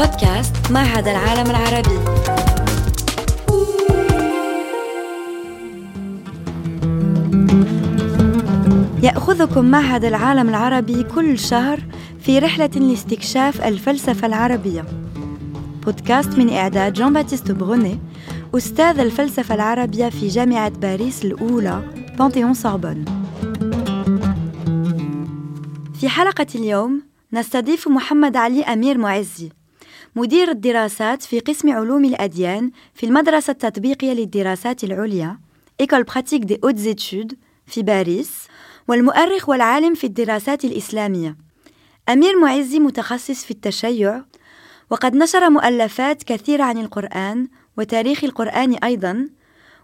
بودكاست معهد العالم العربي. يأخذكم معهد العالم العربي كل شهر في رحلة لاستكشاف الفلسفة العربية. بودكاست من إعداد جان باتيست بروني أستاذ الفلسفة العربية في جامعة باريس الأولى بانتيون سوربون في حلقة اليوم نستضيف محمد علي أمير معزي. مدير الدراسات في قسم علوم الأديان في المدرسة التطبيقية للدراسات العليا إيكول براتيك دي أوت زيتود في باريس والمؤرخ والعالم في الدراسات الإسلامية. أمير معزي متخصص في التشيع وقد نشر مؤلفات كثيرة عن القرآن وتاريخ القرآن أيضا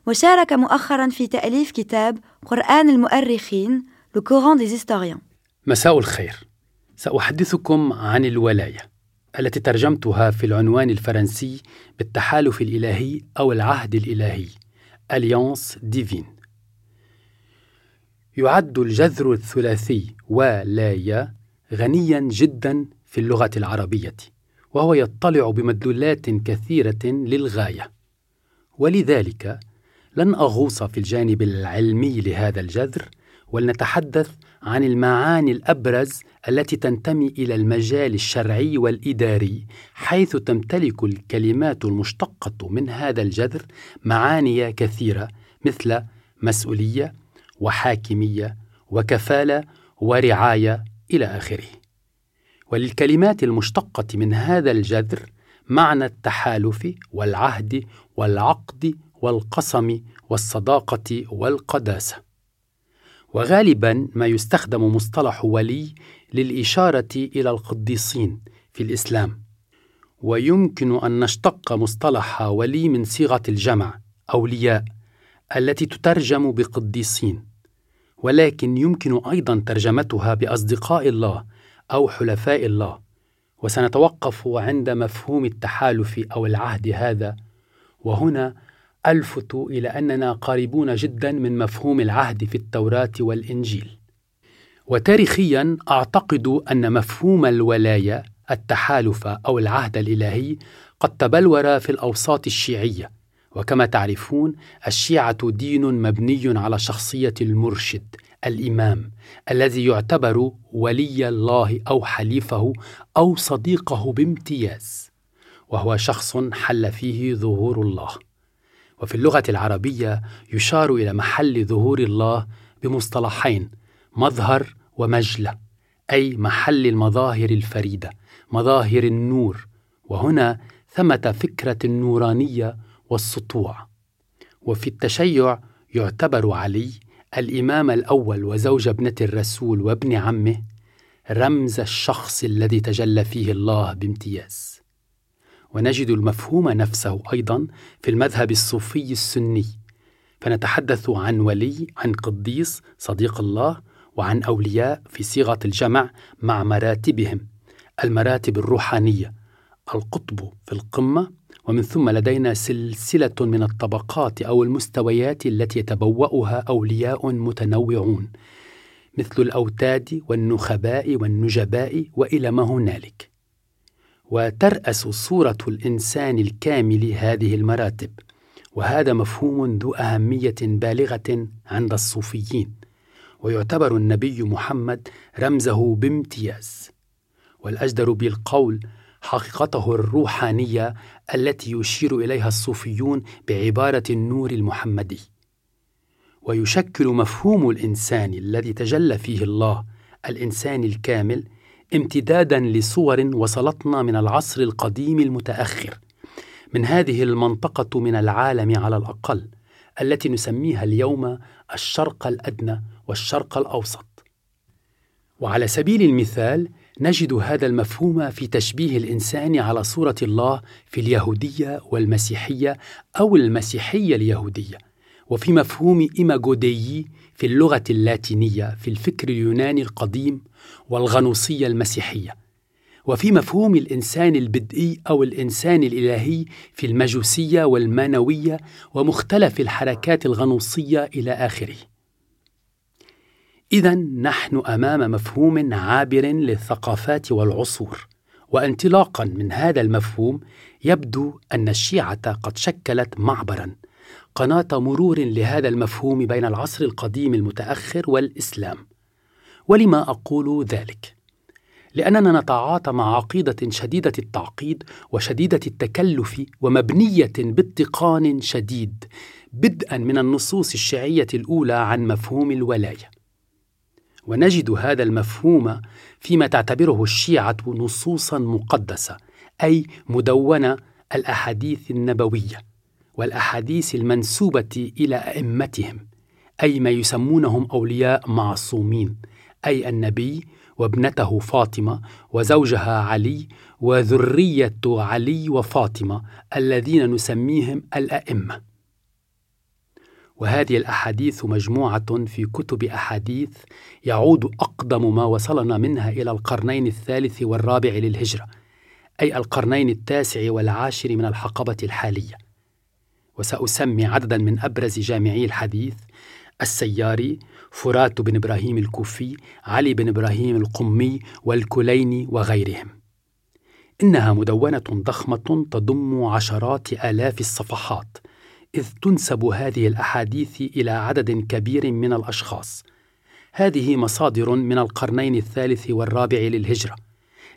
وشارك مؤخرا في تأليف كتاب قرآن المؤرخين Le Coran des Historiens. مساء الخير. سأحدثكم عن الولاية. التي ترجمتها في العنوان الفرنسي بالتحالف الإلهي أو العهد الإلهي Alliance Divine. يعد الجذر الثلاثي ولاية غنيا جدا في اللغة العربية وهو يطلع بمدلولات كثيرة للغاية. ولذلك لن أغوص في الجانب العلمي لهذا الجذر ولنتحدث عن المعاني الأبرز التي تنتمي إلى المجال الشرعي والإداري حيث تمتلك الكلمات المشتقة من هذا الجذر معاني كثيرة مثل مسؤولية وحاكمية وكفالة ورعاية إلى آخره. وللكلمات المشتقة من هذا الجذر معنى التحالف والعهد والعقد والقسم والصداقة والقداسة. وغالبا ما يستخدم مصطلح ولي للإشارة إلى القديسين في الإسلام. ويمكن أن نشتق مصطلح ولي من صيغة الجمع أولياء التي تترجم بقديسين. ولكن يمكن أيضا ترجمتها بأصدقاء الله أو حلفاء الله. وسنتوقف عند مفهوم التحالف أو العهد هذا. وهنا ألفت إلى أننا قريبون جدا من مفهوم العهد في التوراة والإنجيل. وتاريخيا أعتقد أن مفهوم الولاية التحالف أو العهد الإلهي قد تبلور في الأوساط الشيعية. وكما تعرفون الشيعة دين مبني على شخصية المرشد الإمام الذي يعتبر ولي الله أو حليفه أو صديقه بامتياز. وهو شخص حل فيه ظهور الله. وفي اللغة العربية يشار إلى محل ظهور الله بمصطلحين مظهر ومجلة أي محل المظاهر الفريدة مظاهر النور وهنا ثمة فكرة النورانية والسطوع. وفي التشيع يعتبر علي الإمام الأول وزوج ابنة الرسول وابن عمه رمز الشخص الذي تجلى فيه الله بامتياز. ونجد المفهوم نفسه أيضا في المذهب الصوفي السني. فنتحدث عن ولي عن قديس صديق الله وعن أولياء في صيغة الجمع مع مراتبهم. المراتب الروحانية القطب في القمة ومن ثم لدينا سلسلة من الطبقات أو المستويات التي يتبوأها أولياء متنوعون مثل الأوتاد والنخباء والنجباء وإلى ما هنالك. وترأس صورة الإنسان الكامل هذه المراتب. وهذا مفهوم ذو أهمية بالغة عند الصوفيين. ويعتبر النبي محمد رمزه بامتياز. والأجدر بالقول حقيقته الروحانية التي يشير إليها الصوفيون بعبارة النور المحمدي. ويشكل مفهوم الإنسان الذي تجلى فيه الله الإنسان الكامل امتدادا لصور وصلتنا من العصر القديم المتأخر. من هذه المنطقة من العالم على الأقل التي نسميها اليوم الشرق الأدنى والشرق الأوسط. وعلى سبيل المثال نجد هذا المفهوم في تشبيه الإنسان على صورة الله في اليهودية والمسيحية أو المسيحية اليهودية. وفي مفهوم إيماغوديي في اللغة اللاتينية في الفكر اليوناني القديم والغنوصية المسيحية. وفي مفهوم الإنسان البدئي أو الإنسان الإلهي في المجوسية والمانوية ومختلف الحركات الغنوصية إلى آخره. إذا نحن أمام مفهوم عابر للثقافات والعصور وانطلاقا من هذا المفهوم يبدو أن الشيعة قد شكلت معبرا. قناة مرور لهذا المفهوم بين العصر القديم المتأخر والإسلام. ولما أقول ذلك؟ لأننا نتعاطى مع عقيدة شديدة التعقيد وشديدة التكلف ومبنية باتقان شديد بدءا من النصوص الشيعية الأولى عن مفهوم الولاية. ونجد هذا المفهوم فيما تعتبره الشيعة نصوصا مقدسة أي مدونة الأحاديث النبوية. والأحاديث المنسوبة إلى أئمتهم أي ما يسمونهم أولياء معصومين أي النبي وابنته فاطمة وزوجها علي وذرية علي وفاطمة الذين نسميهم الأئمة. وهذه الأحاديث مجموعة في كتب أحاديث يعود أقدم ما وصلنا منها إلى القرنين الثالث والرابع للهجرة أي القرنين التاسع والعاشر من الحقبة الحالية. وسأسمي عددا من أبرز جامعي الحديث السياري فرات بن إبراهيم الكوفي علي بن إبراهيم القمي والكليني وغيرهم. إنها مدونة ضخمة تضم عشرات آلاف الصفحات إذ تنسب هذه الأحاديث إلى عدد كبير من الأشخاص. هذه مصادر من القرنين الثالث والرابع للهجرة.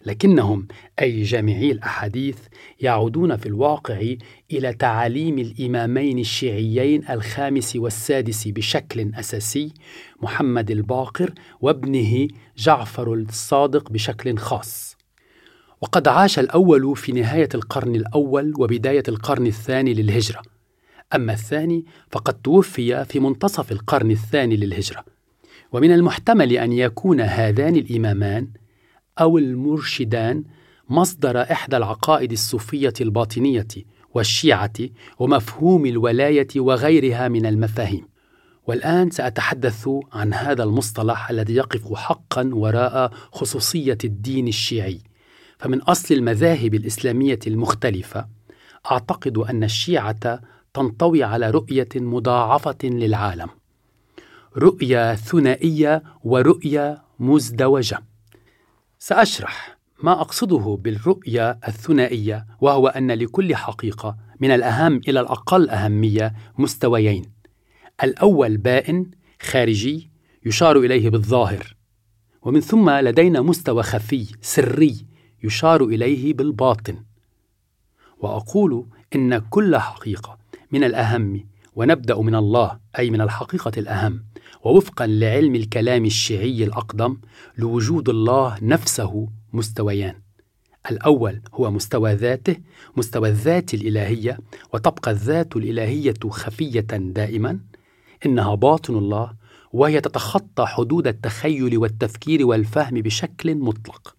لكنهم أي جامعي الأحاديث يعودون في الواقع إلى تعاليم الإمامين الشيعيين الخامس والسادس بشكل أساسي محمد الباقر وابنه جعفر الصادق بشكل خاص. وقد عاش الأول في نهاية القرن الأول وبداية القرن الثاني للهجرة. أما الثاني فقد توفي في منتصف القرن الثاني للهجرة. ومن المحتمل أن يكون هذان الإمامان أو المرشدان مصدر إحدى العقائد الصوفية الباطنية والشيعة ومفهوم الولاية وغيرها من المفاهيم. والآن سأتحدث عن هذا المصطلح الذي يقف حقا وراء خصوصية الدين الشيعي. فمن أصل المذاهب الإسلامية المختلفة أعتقد أن الشيعة تنطوي على رؤية مضاعفة للعالم. رؤية ثنائية ورؤية مزدوجة. سأشرح ما أقصده بالرؤية الثنائية وهو أن لكل حقيقة من الأهم إلى الأقل أهمية مستويين. الأول بائن خارجي يشار إليه بالظاهر. ومن ثم لدينا مستوى خفي سري يشار إليه بالباطن. وأقول إن كل حقيقة من الأهم ونبدأ من الله أي من الحقيقة الأهم ووفقا لعلم الكلام الشيعي الأقدم لوجود الله نفسه مستويان. الأول هو مستوى ذاته مستوى الذات الإلهية وتبقى الذات الإلهية خفية دائما. إنها باطن الله وهي تتخطى حدود التخيل والتفكير والفهم بشكل مطلق.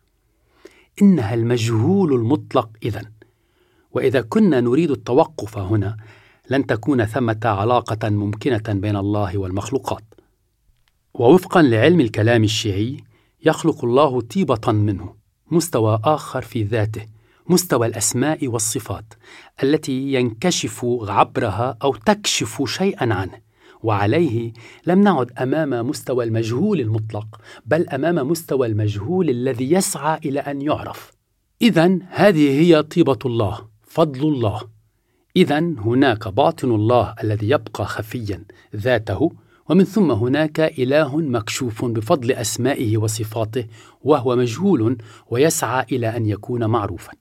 إنها المجهول المطلق اذا. وإذا كنا نريد التوقف هنا لن تكون ثمة علاقة ممكنة بين الله والمخلوقات. ووفقا لعلم الكلام الشيعي يخلق الله طيبة منه مستوى آخر في ذاته مستوى الأسماء والصفات التي ينكشف عبرها أو تكشف شيئا عنه. وعليه لم نعد أمام مستوى المجهول المطلق بل أمام مستوى المجهول الذي يسعى إلى أن يعرف. اذا هذه هي طيبة الله فضل الله. اذا هناك باطن الله الذي يبقى خفيا ذاته ومن ثم هناك إله مكشوف بفضل أسمائه وصفاته وهو مجهول ويسعى إلى أن يكون معروفا.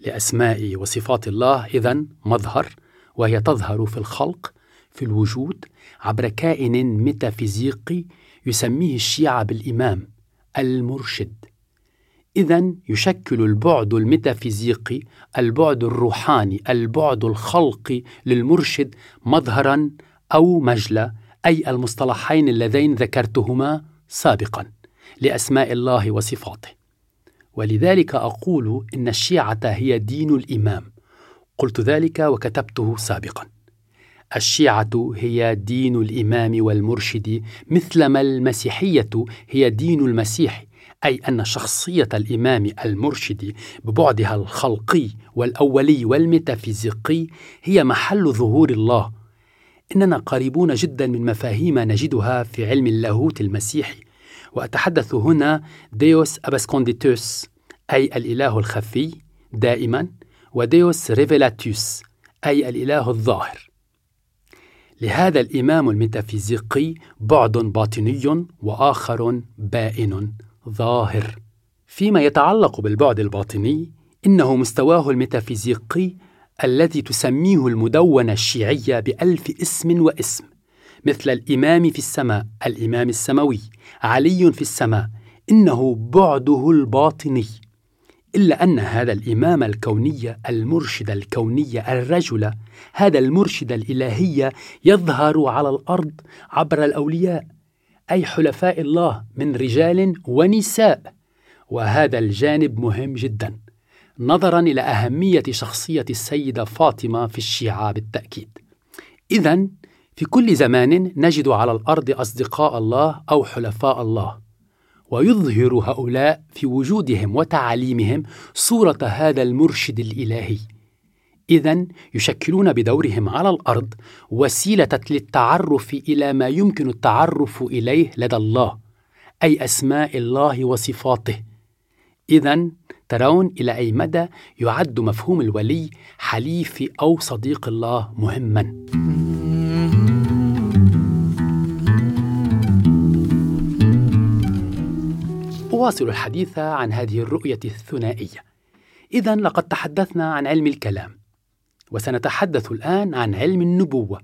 لأسماء وصفات الله اذا مظهر وهي تظهر في الخلق في الوجود عبر كائن ميتافيزيقي يسميه الشيعة بالإمام المرشد. اذا يشكل البعد الميتافيزيقي البعد الروحاني البعد الخلقي للمرشد مظهرا أو مجلى أي المصطلحين اللذين ذكرتهما سابقا لأسماء الله وصفاته. ولذلك أقول إن الشيعة هي دين الإمام. قلت ذلك وكتبته سابقا. الشيعة هي دين الإمام والمرشد مثلما المسيحية هي دين المسيح أي أن شخصية الإمام المرشد ببعدها الخلقي والأولي والميتافيزيقي هي محل ظهور الله إننا قريبون جدا من مفاهيم نجدها في علم اللاهوت المسيحي. وأتحدث هنا Deus absconditus أي الإله الخفي دائما و Deus revelatus أي الإله الظاهر. لهذا الإمام الميتافيزيقي بعد باطني وآخر بائن ظاهر. فيما يتعلق بالبعد الباطني إنه مستواه الميتافيزيقي الذي تسميه المدونة الشيعية بألف اسم واسم مثل الإمام في السماء الإمام السماوي علي في السماء إنه بعده الباطني. إلا أن هذا الإمام الكوني المرشد الكوني الرجل هذا المرشد الإلهي يظهر على الأرض عبر الأولياء أي حلفاء الله من رجال ونساء وهذا الجانب مهم جدا. نظرا إلى أهمية شخصية السيدة فاطمة في الشيعة بالتأكيد إذا في كل زمان نجد على الأرض أصدقاء الله أو حلفاء الله ويظهر هؤلاء في وجودهم وتعاليمهم صورة هذا المرشد الإلهي. إذا يشكلون بدورهم على الأرض وسيلة للتعرف إلى ما يمكن التعرف إليه لدى الله، أي أسماء الله وصفاته. إذا ترون إلى أي مدى يعد مفهوم الولي حليف أو صديق الله مهمًا. أواصل الحديث عن هذه الرؤية الثنائية. إذا لقد تحدثنا عن علم الكلام، وسنتحدث الآن عن علم النبوة.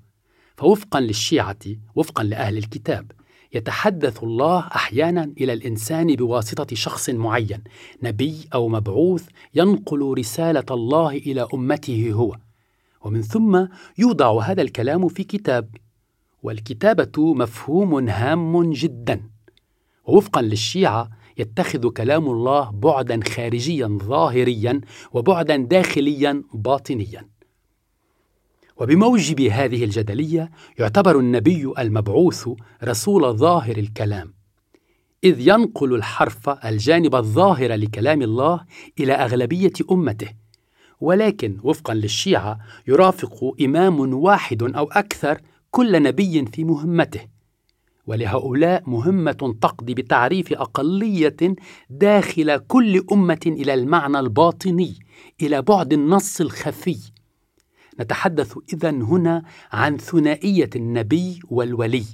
فوفقا للشيعة، وفقا لأهل الكتاب، يتحدث الله أحيانا إلى الإنسان بواسطة شخص معين، نبي أو مبعوث ينقل رسالة الله إلى أمته هو. ومن ثم يوضع هذا الكلام في كتاب. والكتابة مفهوم هام جدا. ووفقا للشيعة يتخذ كلام الله بعدا خارجيا ظاهريا وبعدا داخليا باطنيا وبموجب هذه الجدلية يعتبر النبي المبعوث رسول ظاهر الكلام إذ ينقل الحرف الجانب الظاهر لكلام الله إلى أغلبية أمته ولكن وفقا للشيعة يرافق إمام واحد أو أكثر كل نبي في مهمته ولهؤلاء مهمة تقضي بتعريف أقلية داخل كل أمة إلى المعنى الباطني إلى بعد النص الخفي. نتحدث إذا هنا عن ثنائية النبي والولي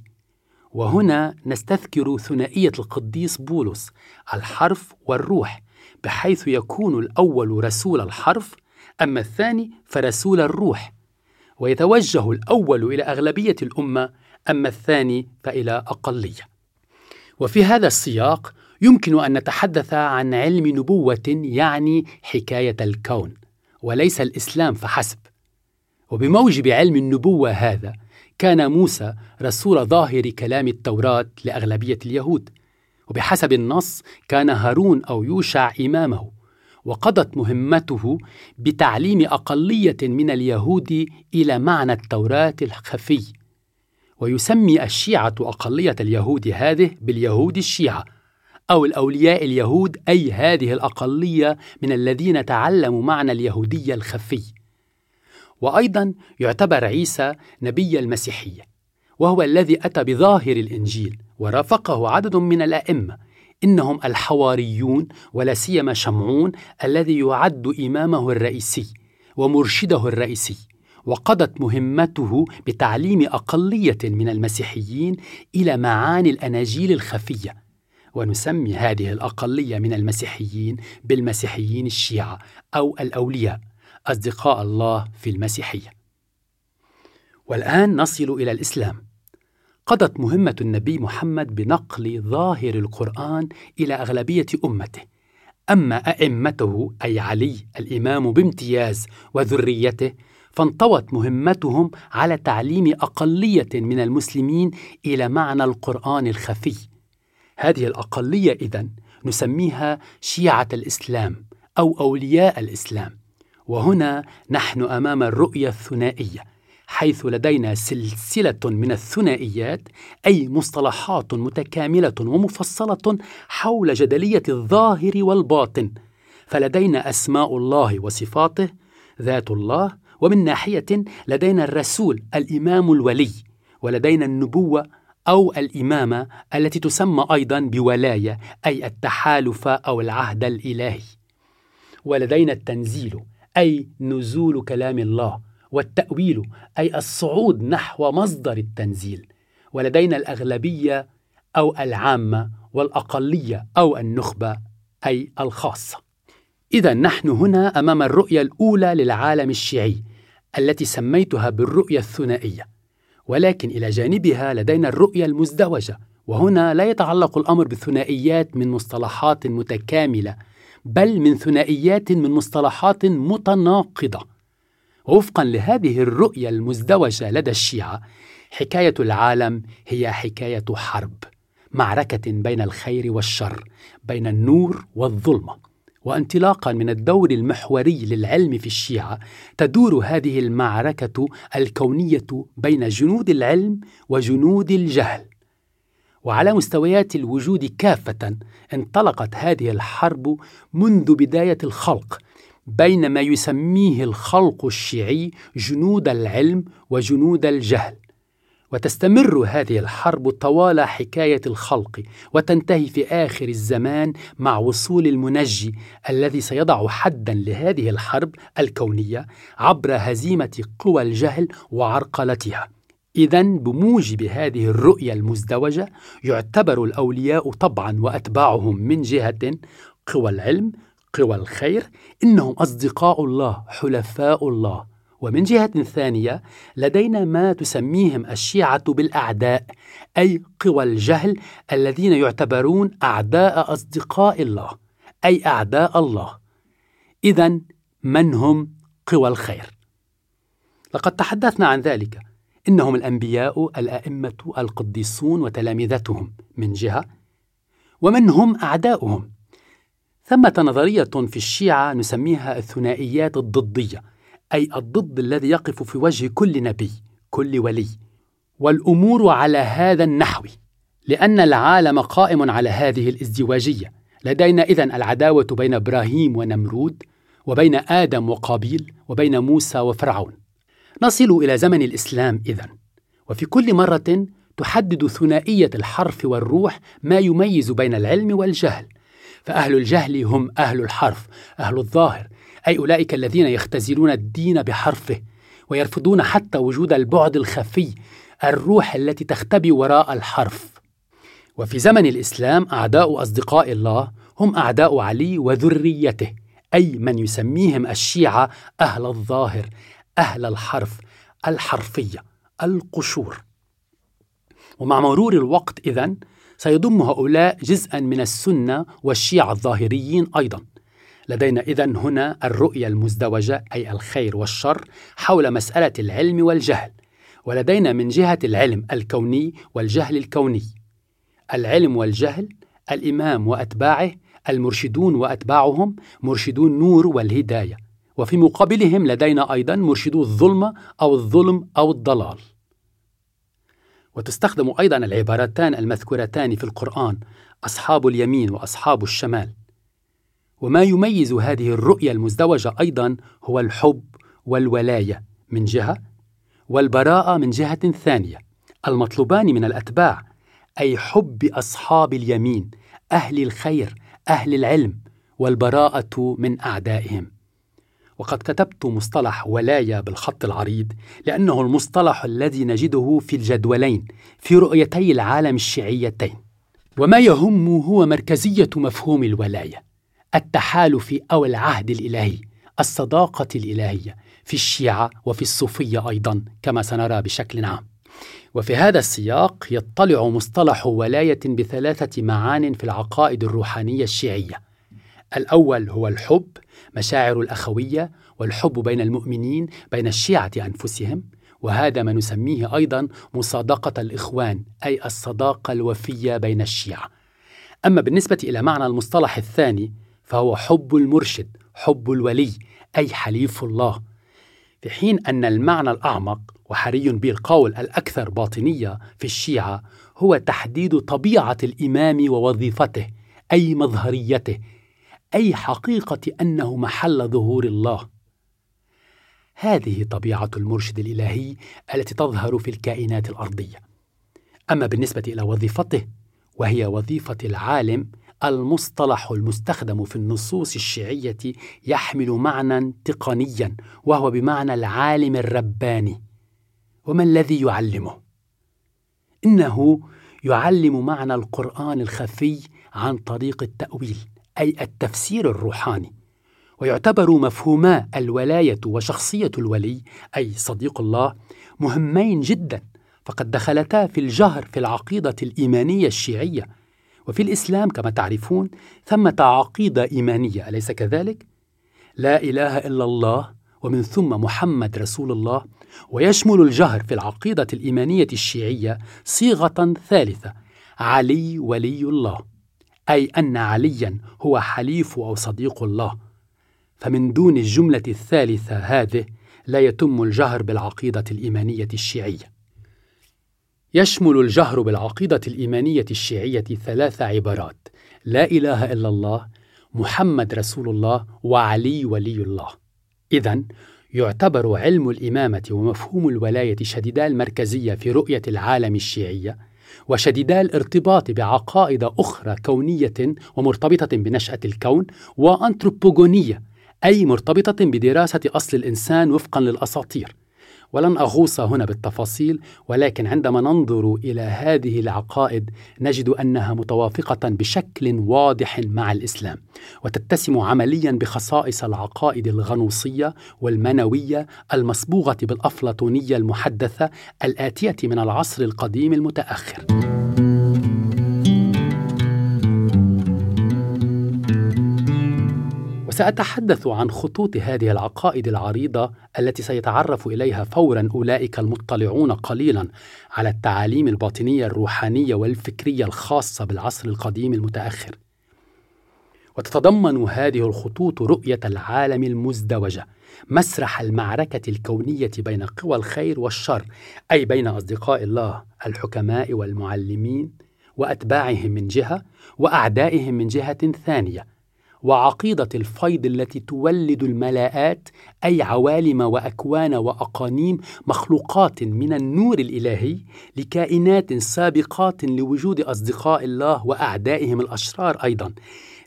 وهنا نستذكر ثنائية القديس بولس الحرف والروح بحيث يكون الأول رسول الحرف أما الثاني فرسول الروح ويتوجه الأول إلى أغلبية الأمة أما الثاني فإلى أقلية. وفي هذا السياق يمكن أن نتحدث عن علم نبوة يعني حكاية الكون، وليس الإسلام فحسب. وبموجب علم النبوة هذا، كان موسى رسول ظاهر كلام التوراة لأغلبية اليهود، وبحسب النص كان هارون أو يوشع إمامه، وقضت مهمته بتعليم أقلية من اليهود إلى معنى التوراة الخفي. ويسمي الشيعة أقلية اليهود هذه باليهود الشيعة أو الأولياء اليهود أي هذه الأقلية من الذين تعلموا معنى اليهودية الخفي. وأيضا يعتبر عيسى نبي المسيحية وهو الذي أتى بظاهر الإنجيل ورافقه عدد من الأئمة إنهم الحواريون ولا سيما شمعون الذي يعد إمامه الرئيسي ومرشده الرئيسي وقضت مهمته بتعليم أقلية من المسيحيين إلى معاني الأناجيل الخفية. ونسمي هذه الأقلية من المسيحيين بالمسيحيين الشيعة أو الأولياء. أصدقاء الله في المسيحية. والآن نصل إلى الإسلام. قضت مهمة النبي محمد بنقل ظاهر القرآن إلى أغلبية أمته. أما أئمته أي علي الإمام بامتياز وذريته فانطوت مهمتهم على تعليم أقلية من المسلمين إلى معنى القرآن الخفي. هذه الأقلية إذن نسميها شيعة الإسلام أو أولياء الإسلام. وهنا نحن أمام الرؤية الثنائية حيث لدينا سلسلة من الثنائيات أي مصطلحات متكاملة ومفصلة حول جدلية الظاهر والباطن. فلدينا أسماء الله وصفاته ذات الله ومن ناحية لدينا الرسول الإمام الولي ولدينا النبوة أو الإمامة التي تسمى أيضا بولاية أي التحالف أو العهد الإلهي. ولدينا التنزيل أي نزول كلام الله والتأويل أي الصعود نحو مصدر التنزيل. ولدينا الأغلبية أو العامة والأقلية أو النخبة أي الخاصة. إذا نحن هنا أمام الرؤية الأولى للعالم الشيعي التي سميتها بالرؤية الثنائية. ولكن إلى جانبها لدينا الرؤية المزدوجة وهنا لا يتعلق الأمر بالثنائيات من مصطلحات متكاملة بل من ثنائيات من مصطلحات متناقضة. وفقا لهذه الرؤية المزدوجة لدى الشيعة حكاية العالم هي حكاية حرب معركة بين الخير والشر بين النور والظلمة. وانطلاقا من الدور المحوري للعلم في الشيعة تدور هذه المعركة الكونية بين جنود العلم وجنود الجهل. وعلى مستويات الوجود كافة انطلقت هذه الحرب منذ بداية الخلق بين ما يسميه الخلق الشيعي جنود العلم وجنود الجهل. وتستمر هذه الحرب طوال حكاية الخلق وتنتهي في آخر الزمان مع وصول المنجي الذي سيضع حدا لهذه الحرب الكونية عبر هزيمة قوى الجهل وعرقلتها. إذا بموجب هذه الرؤية المزدوجة يعتبر الأولياء طبعا وأتباعهم من جهة قوى العلم قوى الخير إنهم أصدقاء الله حلفاء الله. ومن جهة ثانية لدينا ما تسميهم الشيعة بالأعداء أي قوى الجهل الذين يعتبرون أعداء أصدقاء الله أي أعداء الله. إذا من هم قوى الخير؟ لقد تحدثنا عن ذلك. إنهم الأنبياء الأئمة القديسون وتلامذتهم من جهة ومن هم أعداؤهم. ثمة نظرية في الشيعة نسميها الثنائيات الضدية أي الضد الذي يقف في وجه كل نبي كل ولي. والأمور على هذا النحو لأن العالم قائم على هذه الازدواجية. لدينا إذن العداوة بين إبراهيم ونمرود وبين آدم وقابيل وبين موسى وفرعون. نصل إلى زمن الإسلام إذن. وفي كل مرة تحدد ثنائية الحرف والروح ما يميز بين العلم والجهل. فأهل الجهل هم أهل الحرف أهل الظاهر أي أولئك الذين يختزلون الدين بحرفه ويرفضون حتى وجود البعد الخفي الروح التي تختبي وراء الحرف. وفي زمن الإسلام أعداء أصدقاء الله هم أعداء علي وذريته أي من يسميهم الشيعة أهل الظاهر أهل الحرف الحرفية القشور. ومع مرور الوقت إذن سيضم هؤلاء جزءا من السنة والشيعة الظاهريين أيضا. لدينا إذا هنا الرؤية المزدوجة أي الخير والشر حول مسألة العلم والجهل. ولدينا من جهة العلم الكوني والجهل الكوني. العلم والجهل الإمام وأتباعه المرشدون وأتباعهم مرشدو النور والهداية. وفي مقابلهم لدينا أيضا مرشدو الظلمة أو الظلم أو الضلال. وتستخدم أيضا العبارتان المذكورتان في القرآن أصحاب اليمين وأصحاب الشمال. وما يميز هذه الرؤية المزدوجة أيضا هو الحب والولاية من جهة والبراءة من جهة ثانية المطلوبان من الأتباع أي حب أصحاب اليمين أهل الخير أهل العلم والبراءة من أعدائهم. وقد كتبت مصطلح ولاية بالخط العريض لأنه المصطلح الذي نجده في الجدولين في رؤيتي العالم الشيعيتين. وما يهم هو مركزية مفهوم الولاية التحالف أو العهد الإلهي الصداقة الإلهية في الشيعة وفي الصوفية أيضا كما سنرى بشكل عام. وفي هذا السياق يطلع مصطلح ولاية بثلاثة معان في العقائد الروحانية الشيعية. الأول هو الحب مشاعر الأخوية والحب بين المؤمنين بين الشيعة أنفسهم وهذا ما نسميه أيضا مصادقة الإخوان أي الصداقة الوفية بين الشيعة. أما بالنسبة إلى معنى المصطلح الثاني فهو حب المرشد حب الولي أي حليف الله. في حين أن المعنى الأعمق وحري به القول الأكثر باطنية في الشيعة هو تحديد طبيعة الإمام ووظيفته أي مظهريته أي حقيقة أنه محل ظهور الله. هذه طبيعة المرشد الإلهي التي تظهر في الكائنات الأرضية. أما بالنسبة إلى وظيفته وهي وظيفة العالم المصطلح المستخدم في النصوص الشيعية يحمل معنى تقنيا وهو بمعنى العالم الرباني. وما الذي يعلمه؟ إنه يعلم معنى القرآن الخفي عن طريق التأويل. أي التفسير الروحاني. ويعتبر مفهوما الولاية وشخصية الولي أي صديق الله مهمين جدا فقد دخلتا في الجهر في العقيدة الإيمانية الشيعية. وفي الإسلام كما تعرفون ثمة عقيدة إيمانية أليس كذلك؟ لا إله إلا الله ومن ثم محمد رسول الله. ويشمل الجهر في العقيدة الإيمانية الشيعية صيغة ثالثة علي ولي الله. أي أن عليا هو حليف أو صديق الله. فمن دون الجملة الثالثة هذه لا يتم الجهر بالعقيدة الإيمانية الشيعية. يشمل الجهر بالعقيدة الإيمانية الشيعية ثلاث عبارات لا إله إلا الله محمد رسول الله وعلي ولي الله. اذا يعتبر علم الإمامة ومفهوم الولاية شديدا المركزية في رؤية العالم الشيعية وشديدا الارتباط بعقائد أخرى كونية ومرتبطة بنشأة الكون وانثروبوغونيه أي مرتبطة بدراسة أصل الإنسان وفقا للأساطير. ولن أغوص هنا بالتفاصيل ولكن عندما ننظر إلى هذه العقائد نجد أنها متوافقة بشكل واضح مع الإسلام وتتسم عمليا بخصائص العقائد الغنوصية والمنوية المصبوغة بالأفلاطونية المحدثة الآتية من العصر القديم المتأخر. سأتحدث عن خطوط هذه العقائد العريضة التي سيتعرف إليها فورا أولئك المطلعون قليلا على التعاليم الباطنية الروحانية والفكرية الخاصة بالعصر القديم المتأخر. وتتضمن هذه الخطوط رؤية العالم المزدوجة، مسرح المعركة الكونية بين قوى الخير والشر، أي بين أصدقاء الله الحكماء والمعلمين وأتباعهم من جهة، وأعدائهم من جهة ثانية. وعقيدة الفيض التي تولد الملاءات أي عوالم وأكوان وأقانيم مخلوقات من النور الإلهي لكائنات سابقات لوجود أصدقاء الله وأعدائهم الأشرار أيضا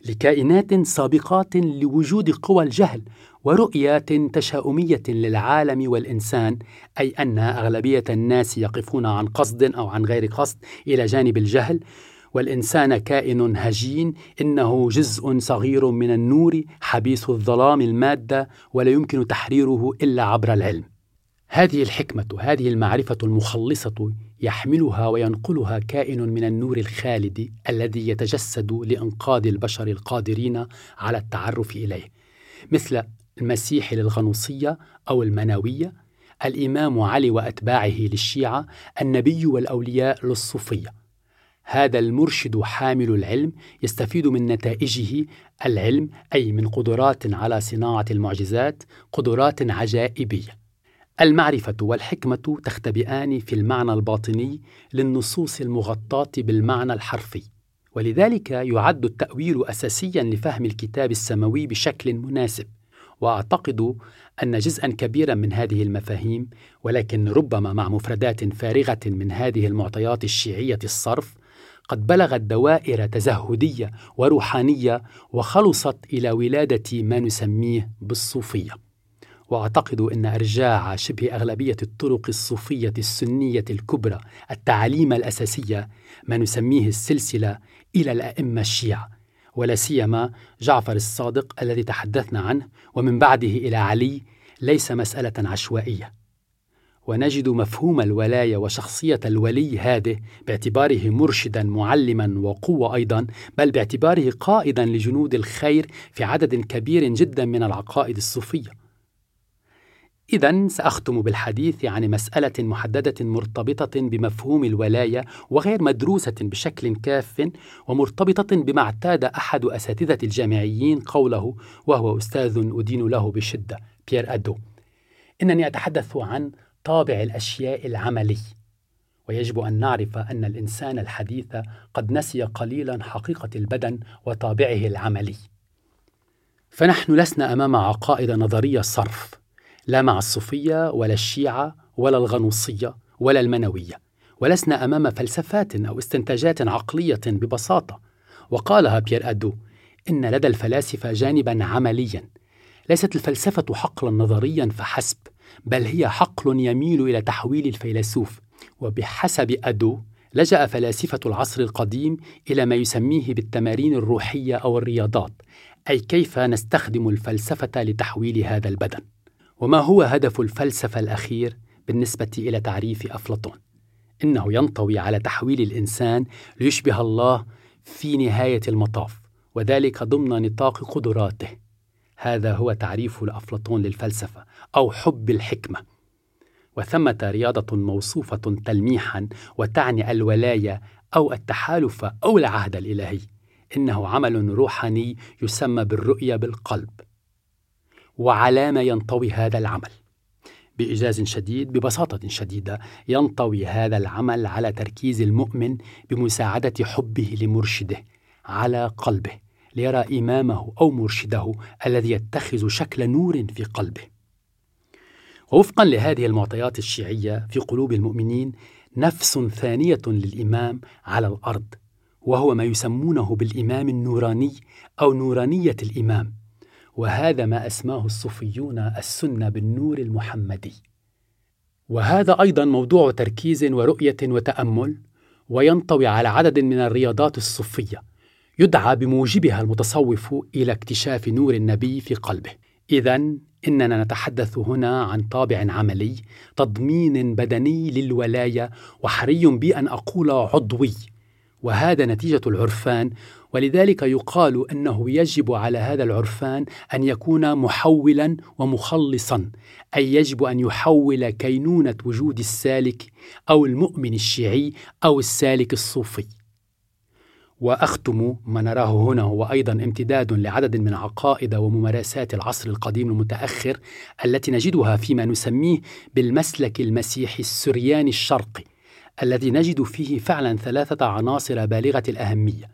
لكائنات سابقات لوجود قوى الجهل ورؤيات تشاؤمية للعالم والإنسان أي أن أغلبية الناس يقفون عن قصد أو عن غير قصد إلى جانب الجهل والإنسان كائن هجين إنه جزء صغير من النور حبيس الظلام المادة ولا يمكن تحريره إلا عبر العلم. هذه الحكمة هذه المعرفة المخلصة يحملها وينقلها كائن من النور الخالد الذي يتجسد لإنقاذ البشر القادرين على التعرف إليه. مثل المسيح للغنوصية أو المناوية الإمام علي وأتباعه للشيعة النبي والأولياء للصوفية. هذا المرشد حامل العلم يستفيد من نتائجه العلم أي من قدرات على صناعة المعجزات قدرات عجائبية. المعرفة والحكمة تختبئان في المعنى الباطني للنصوص المغطاة بالمعنى الحرفي. ولذلك يعد التأويل اساسيا لفهم الكتاب السماوي بشكل مناسب. وأعتقد أن جزءا كبيرا من هذه المفاهيم ولكن ربما مع مفردات فارغة من هذه المعطيات الشيعية الصرف قد بلغت دوائر تزهدية وروحانية وخلصت إلى ولادة ما نسميه بالصوفية. وأعتقد إن أرجاع شبه أغلبية الطرق الصوفية السنية الكبرى التعاليم الأساسية ما نسميه السلسلة إلى الأئمة الشيعة ولا سيما جعفر الصادق الذي تحدثنا عنه ومن بعده إلى علي ليس مسألة عشوائية. ونجد مفهوم الولاية وشخصية الولي هذه باعتباره مرشدا معلما وقوة أيضا بل باعتباره قائدا لجنود الخير في عدد كبير جدا من العقائد الصوفية. إذا سأختم بالحديث عن مسألة محددة مرتبطة بمفهوم الولاية وغير مدروسة بشكل كاف ومرتبطة بما اعتاد أحد أساتذة الجامعيين قوله وهو أستاذ أدين له بشدة بيير أدو. إنني أتحدث عن طابع الأشياء العملي. ويجب أن نعرف أن الإنسان الحديث قد نسي قليلا حقيقة البدن وطابعه العملي. فنحن لسنا أمام عقائد نظرية صرف لا مع الصوفية ولا الشيعة ولا الغنوصية ولا المنوية. ولسنا أمام فلسفات أو استنتاجات عقلية ببساطة. وقالها بيير أدو إن لدى الفلاسفة جانبا عمليا. ليست الفلسفة حقلا نظريا فحسب. بل هي حقل يميل إلى تحويل الفيلسوف وبحسب أدو لجأ فلاسفة العصر القديم إلى ما يسميه بالتمارين الروحية أو الرياضات أي كيف نستخدم الفلسفة لتحويل هذا البدن. وما هو هدف الفلسفة الأخير بالنسبة إلى تعريف أفلاطون؟ إنه ينطوي على تحويل الإنسان ليشبه الله في نهاية المطاف وذلك ضمن نطاق قدراته. هذا هو تعريف لأفلاطون للفلسفة. أو حب الحكمة. وثمة رياضة موصوفة تلميحا وتعني الولاية أو التحالف أو العهد الإلهي. إنه عمل روحاني يسمى بالرؤية بالقلب. وعلى ما ينطوي هذا العمل. بإيجاز شديد ببساطة شديدة ينطوي هذا العمل على تركيز المؤمن بمساعدة حبه لمرشده على قلبه ليرى إمامه أو مرشده الذي يتخذ شكل نور في قلبه. ووفقا لهذه المعطيات الشيعية في قلوب المؤمنين نفس ثانية للإمام على الأرض وهو ما يسمونه بالإمام النوراني أو نورانية الإمام وهذا ما أسماه الصوفيون السنة بالنور المحمدي. وهذا أيضا موضوع تركيز ورؤية وتأمل وينطوي على عدد من الرياضات الصوفية يدعى بموجبها المتصوف إلى اكتشاف نور النبي في قلبه. إذا إننا نتحدث هنا عن طابع عملي تضمين بدني للولاية وحري بي أن أقول عضوي وهذا نتيجة العرفان. ولذلك يقال أنه يجب على هذا العرفان أن يكون محولا ومخلصا أي يجب أن يحول كينونة وجود السالك أو المؤمن الشيعي أو السالك الصوفي. وأختم ما نراه هنا هو أيضا امتداد لعدد من عقائد وممارسات العصر القديم المتأخر التي نجدها فيما نسميه بالمسلك المسيحي السرياني الشرقي الذي نجد فيه فعلا ثلاثة عناصر بالغة الأهمية.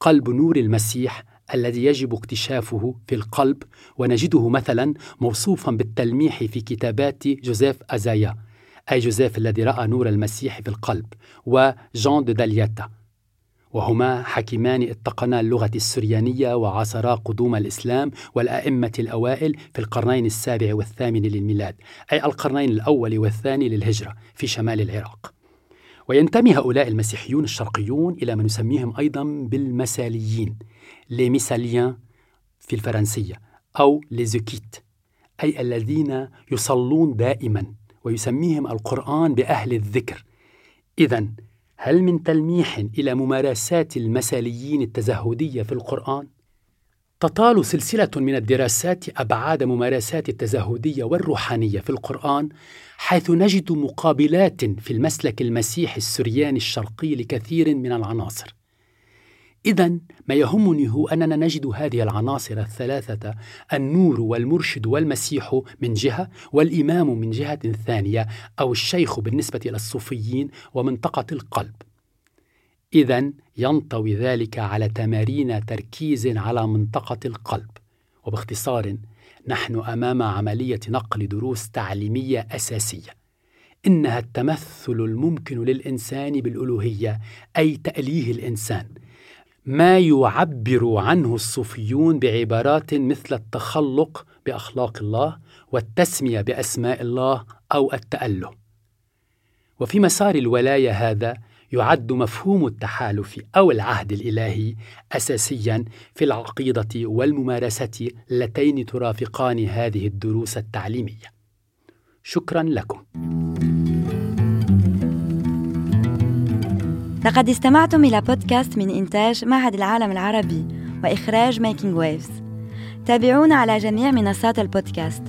قلب نور المسيح الذي يجب اكتشافه في القلب ونجده مثلا موصوفا بالتلميح في كتابات جوزيف أزايا أي جوزيف الذي رأى نور المسيح في القلب وجان دو دالياتا. وهما حكيمان اتقنا اللغة السريانية وعاصرا قدوم الإسلام والأئمة الأوائل في القرنين السابع والثامن للميلاد أي القرنين الأول والثاني للهجرة في شمال العراق. وينتمي هؤلاء المسيحيون الشرقيون إلى ما نسميهم أيضا بالمثاليين لميساليان في الفرنسية أو ليزوكيت أي الذين يصلون دائما ويسميهم القرآن بأهل الذكر. إذا هل من تلميح إلى ممارسات المثاليين التزهدية في القرآن؟ تطال سلسلة من الدراسات أبعاد ممارسات التزهدية والروحانية في القرآن حيث نجد مقابلات في المسلك المسيحي السرياني الشرقي لكثير من العناصر. إذا ما يهمني هو أننا نجد هذه العناصر الثلاثة النور والمرشد والمسيح من جهة والإمام من جهة ثانية أو الشيخ بالنسبة إلى الصوفيين ومنطقة القلب. إذا ينطوي ذلك على تمارين تركيز على منطقة القلب. وباختصار نحن أمام عملية نقل دروس تعليمية أساسية. إنها التمثل الممكن للإنسان بالألوهية أي تأليه الإنسان. ما يعبر عنه الصوفيون بعبارات مثل التخلق بأخلاق الله والتسمية بأسماء الله أو التأله وفي مسار الولاية هذا يعد مفهوم التحالف أو العهد الإلهي اساسيا في العقيدة والممارسة اللتين ترافقان هذه الدروس التعليمية. شكرا لكم. لقد استمعتم إلى بودكاست من إنتاج معهد العالم العربي وإخراج ميكينج ويفز تابعونا على جميع منصات البودكاست.